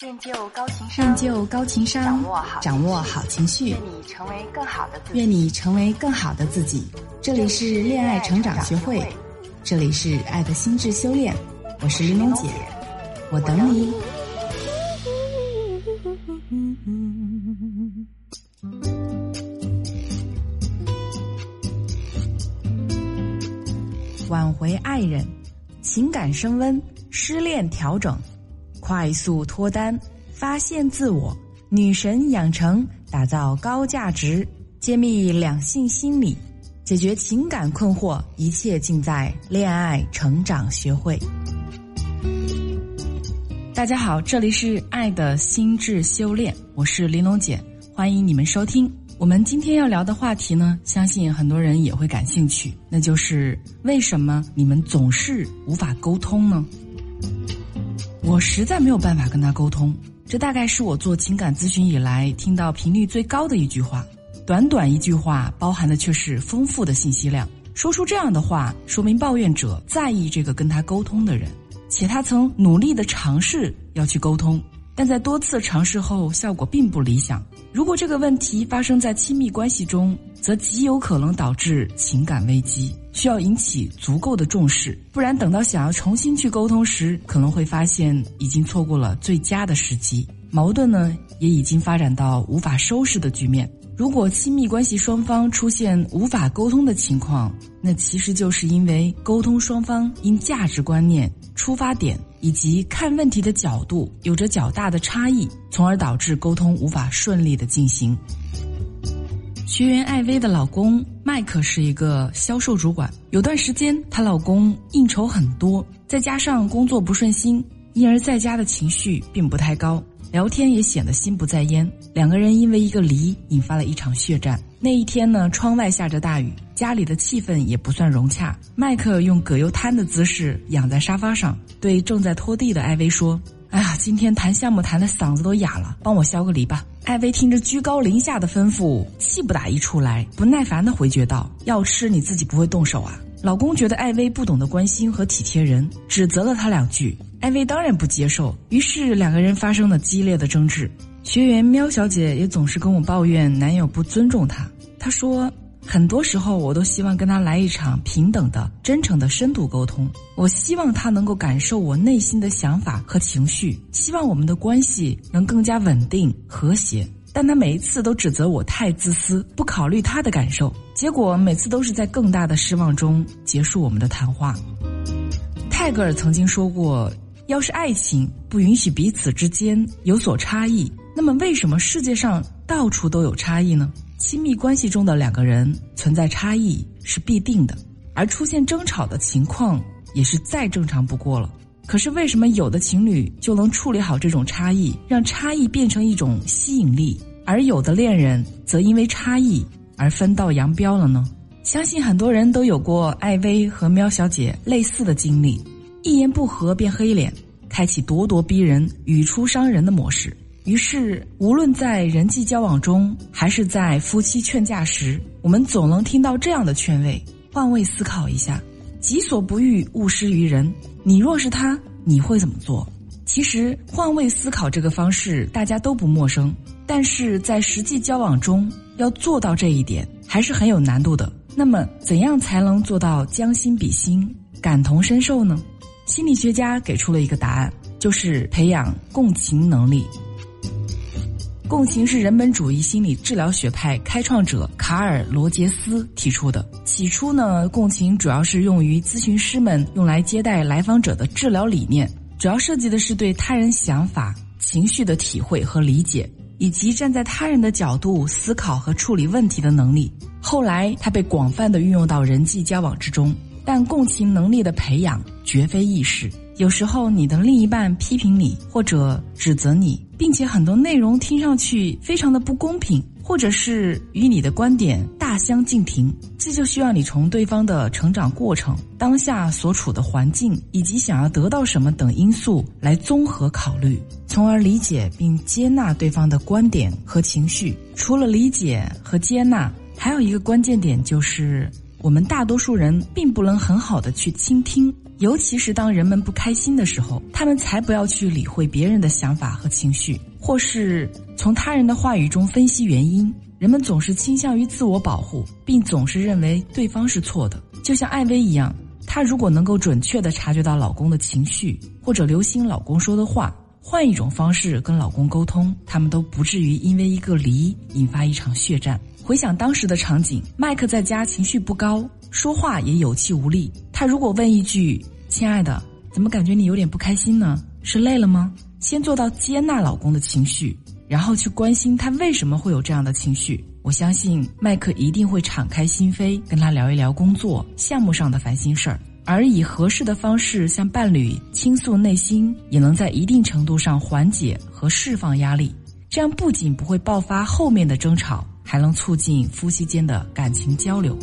练就高情商，练就高情商，掌握好掌握好情绪，愿你成为更好的自己。愿你成为更好的自己。这里是恋爱成长学会，这里是爱的心智修炼。我是玲珑姐，我等你。挽回爱人，情感升温，失恋调整，快速脱单，发现自我，女神养成，打造高价值，揭秘两性心理，解决情感困惑，一切尽在恋爱成长学会。大家好，这里是爱的心智修炼，我是玲珑姐，欢迎你们收听。我们今天要聊的话题呢，相信很多人也会感兴趣，那就是为什么你们总是无法沟通呢？我实在没有办法跟他沟通，这大概是我做情感咨询以来听到频率最高的一句话。短短一句话，包含的却是丰富的信息量。说出这样的话，说明抱怨者在意这个跟他沟通的人，且他曾努力的尝试要去沟通。但在多次尝试后，效果并不理想。如果这个问题发生在亲密关系中，则极有可能导致情感危机，需要引起足够的重视。不然，等到想要重新去沟通时，可能会发现已经错过了最佳的时机，矛盾呢也已经发展到无法收拾的局面。如果亲密关系双方出现无法沟通的情况，那其实就是因为沟通双方因价值观念、出发点以及看问题的角度有着较大的差异，从而导致沟通无法顺利的进行。学员艾薇的老公麦克是一个销售主管，有段时间她老公应酬很多，再加上工作不顺心，因而在家的情绪并不太高。聊天也显得心不在焉，两个人因为一个梨引发了一场血战。那一天呢，窗外下着大雨，家里的气氛也不算融洽。麦克用葛优瘫的姿势仰在沙发上，对正在拖地的艾薇说：“哎呀，今天谈项目谈的嗓子都哑了，帮我削个梨吧。”艾薇听着居高临下的吩咐，气不打一处来，不耐烦的回绝道：“要吃你自己不会动手啊？”老公觉得艾薇不懂得关心和体贴人，指责了他两句。艾薇当然不接受，于是两个人发生了激烈的争执。学员喵小姐也总是跟我抱怨男友不尊重她。她说，很多时候我都希望跟他来一场平等的、真诚的深度沟通。我希望他能够感受我内心的想法和情绪，希望我们的关系能更加稳定和谐。但他每一次都指责我太自私，不考虑他的感受，结果每次都是在更大的失望中结束我们的谈话。泰戈尔曾经说过。要是爱情不允许彼此之间有所差异，那么为什么世界上到处都有差异呢？亲密关系中的两个人存在差异是必定的，而出现争吵的情况也是再正常不过了。可是为什么有的情侣就能处理好这种差异，让差异变成一种吸引力，而有的恋人则因为差异而分道扬镳了呢？相信很多人都有过艾薇和喵小姐类似的经历。一言不合便黑脸，开启咄咄逼人、语出伤人的模式。于是，无论在人际交往中，还是在夫妻劝架时，我们总能听到这样的劝慰：换位思考一下，己所不欲，勿施于人。你若是他，你会怎么做？其实，换位思考这个方式大家都不陌生，但是在实际交往中要做到这一点，还是很有难度的。那么，怎样才能做到将心比心、感同身受呢？心理学家给出了一个答案，就是培养共情能力。共情是人本主义心理治疗学派开创者卡尔·罗杰斯提出的。起初呢，共情主要是用于咨询师们用来接待来访者的治疗理念，主要涉及的是对他人想法、情绪的体会和理解，以及站在他人的角度思考和处理问题的能力。后来，它被广泛的运用到人际交往之中。但共情能力的培养绝非易事。有时候，你的另一半批评你或者指责你，并且很多内容听上去非常的不公平，或者是与你的观点大相径庭，这就需要你从对方的成长过程、当下所处的环境以及想要得到什么等因素来综合考虑，从而理解并接纳对方的观点和情绪。除了理解和接纳，还有一个关键点就是。我们大多数人并不能很好的去倾听，尤其是当人们不开心的时候，他们才不要去理会别人的想法和情绪，或是从他人的话语中分析原因。人们总是倾向于自我保护，并总是认为对方是错的。就像艾薇一样，她如果能够准确地察觉到老公的情绪，或者留心老公说的话，换一种方式跟老公沟通，他们都不至于因为一个梨引发一场血战。回想当时的场景，麦克在家情绪不高，说话也有气无力。他如果问一句：“亲爱的，怎么感觉你有点不开心呢？是累了吗？”先做到接纳老公的情绪。然后去关心他为什么会有这样的情绪，我相信麦克一定会敞开心扉，跟他聊一聊工作项目上的烦心事儿，而以合适的方式向伴侣倾诉内心，也能在一定程度上缓解和释放压力。这样不仅不会爆发后面的争吵，还能促进夫妻间的感情交流。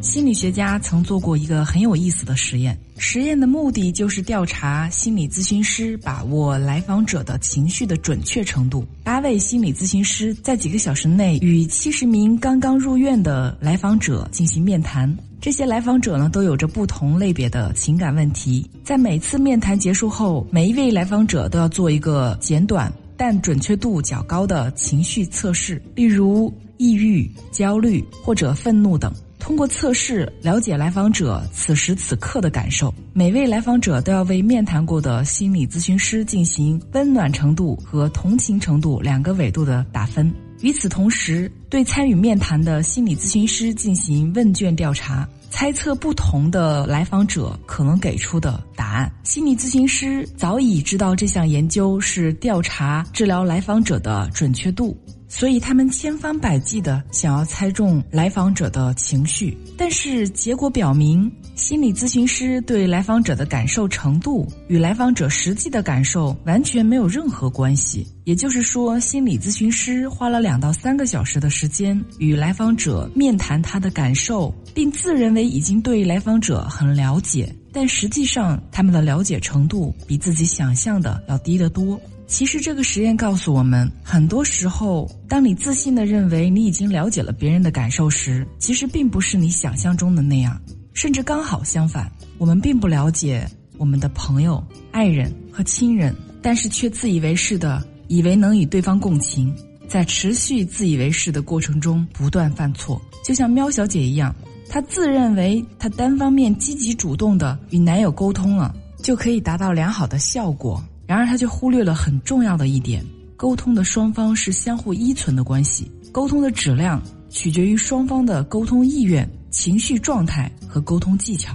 心理学家曾做过一个很有意思的实验，实验的目的就是调查心理咨询师把握来访者的情绪的准确程度。八位心理咨询师在几个小时内与七十名刚刚入院的来访者进行面谈，这些来访者呢都有着不同类别的情感问题。在每次面谈结束后，每一位来访者都要做一个简短但准确度较高的情绪测试，例如抑郁、焦虑或者愤怒等。通过测试了解来访者此时此刻的感受，每位来访者都要为面谈过的心理咨询师进行温暖程度和同情程度两个维度的打分。与此同时，对参与面谈的心理咨询师进行问卷调查，猜测不同的来访者可能给出的答案。心理咨询师早已知道这项研究是调查治疗来访者的准确度。所以他们千方百计的想要猜中来访者的情绪，但是结果表明，心理咨询师对来访者的感受程度与来访者实际的感受完全没有任何关系。也就是说，心理咨询师花了两到三个小时的时间与来访者面谈他的感受，并自认为已经对来访者很了解，但实际上他们的了解程度比自己想象的要低得多。其实这个实验告诉我们，很多时候，当你自信的认为你已经了解了别人的感受时，其实并不是你想象中的那样，甚至刚好相反。我们并不了解我们的朋友、爱人和亲人，但是却自以为是的以为能与对方共情，在持续自以为是的过程中不断犯错。就像喵小姐一样，她自认为她单方面积极主动的与男友沟通了，就可以达到良好的效果。然而，他却忽略了很重要的一点：沟通的双方是相互依存的关系，沟通的质量取决于双方的沟通意愿、情绪状态和沟通技巧。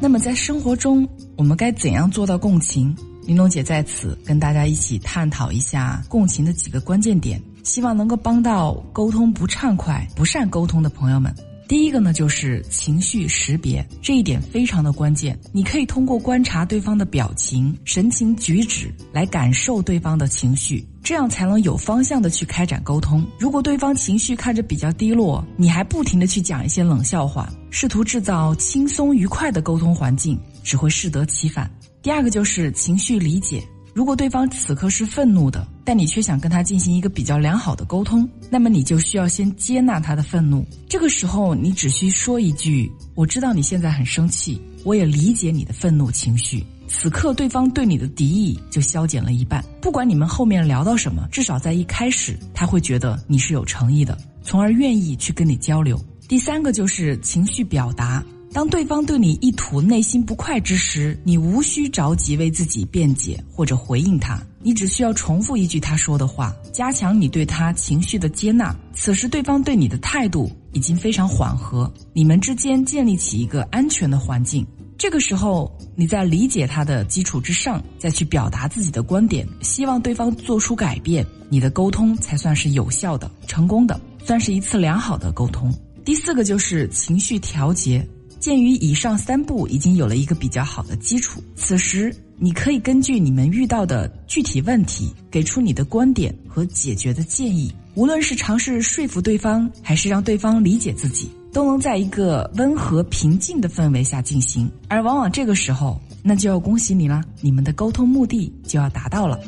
那么，在生活中，我们该怎样做到共情？玲珑姐在此跟大家一起探讨一下共情的几个关键点，希望能够帮到沟通不畅快、不善沟通的朋友们。第一个呢，就是情绪识别，这一点非常的关键。你可以通过观察对方的表情、神情、举止来感受对方的情绪，这样才能有方向的去开展沟通。如果对方情绪看着比较低落，你还不停的去讲一些冷笑话，试图制造轻松愉快的沟通环境，只会适得其反。第二个就是情绪理解。如果对方此刻是愤怒的，但你却想跟他进行一个比较良好的沟通，那么你就需要先接纳他的愤怒。这个时候，你只需说一句：“我知道你现在很生气，我也理解你的愤怒情绪。”此刻，对方对你的敌意就消减了一半。不管你们后面聊到什么，至少在一开始，他会觉得你是有诚意的，从而愿意去跟你交流。第三个就是情绪表达。当对方对你一吐内心不快之时，你无需着急为自己辩解或者回应他，你只需要重复一句他说的话，加强你对他情绪的接纳。此时对方对你的态度已经非常缓和，你们之间建立起一个安全的环境。这个时候，你在理解他的基础之上，再去表达自己的观点，希望对方做出改变，你的沟通才算是有效的、成功的，算是一次良好的沟通。第四个就是情绪调节。鉴于以上三步已经有了一个比较好的基础，此时你可以根据你们遇到的具体问题，给出你的观点和解决的建议。无论是尝试说服对方，还是让对方理解自己，都能在一个温和平静的氛围下进行。而往往这个时候，那就要恭喜你了，你们的沟通目的就要达到了。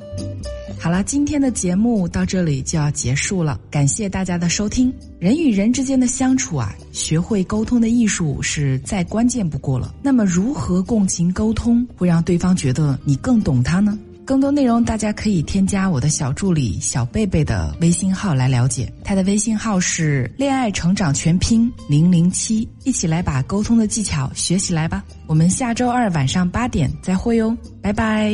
好了，今天的节目到这里就要结束了，感谢大家的收听。人与人之间的相处啊，学会沟通的艺术是再关键不过了。那么，如何共情沟通，会让对方觉得你更懂他呢？更多内容，大家可以添加我的小助理小贝贝的微信号来了解。他的微信号是“恋爱成长全拼零零七”，一起来把沟通的技巧学起来吧。我们下周二晚上八点再会哟，拜拜。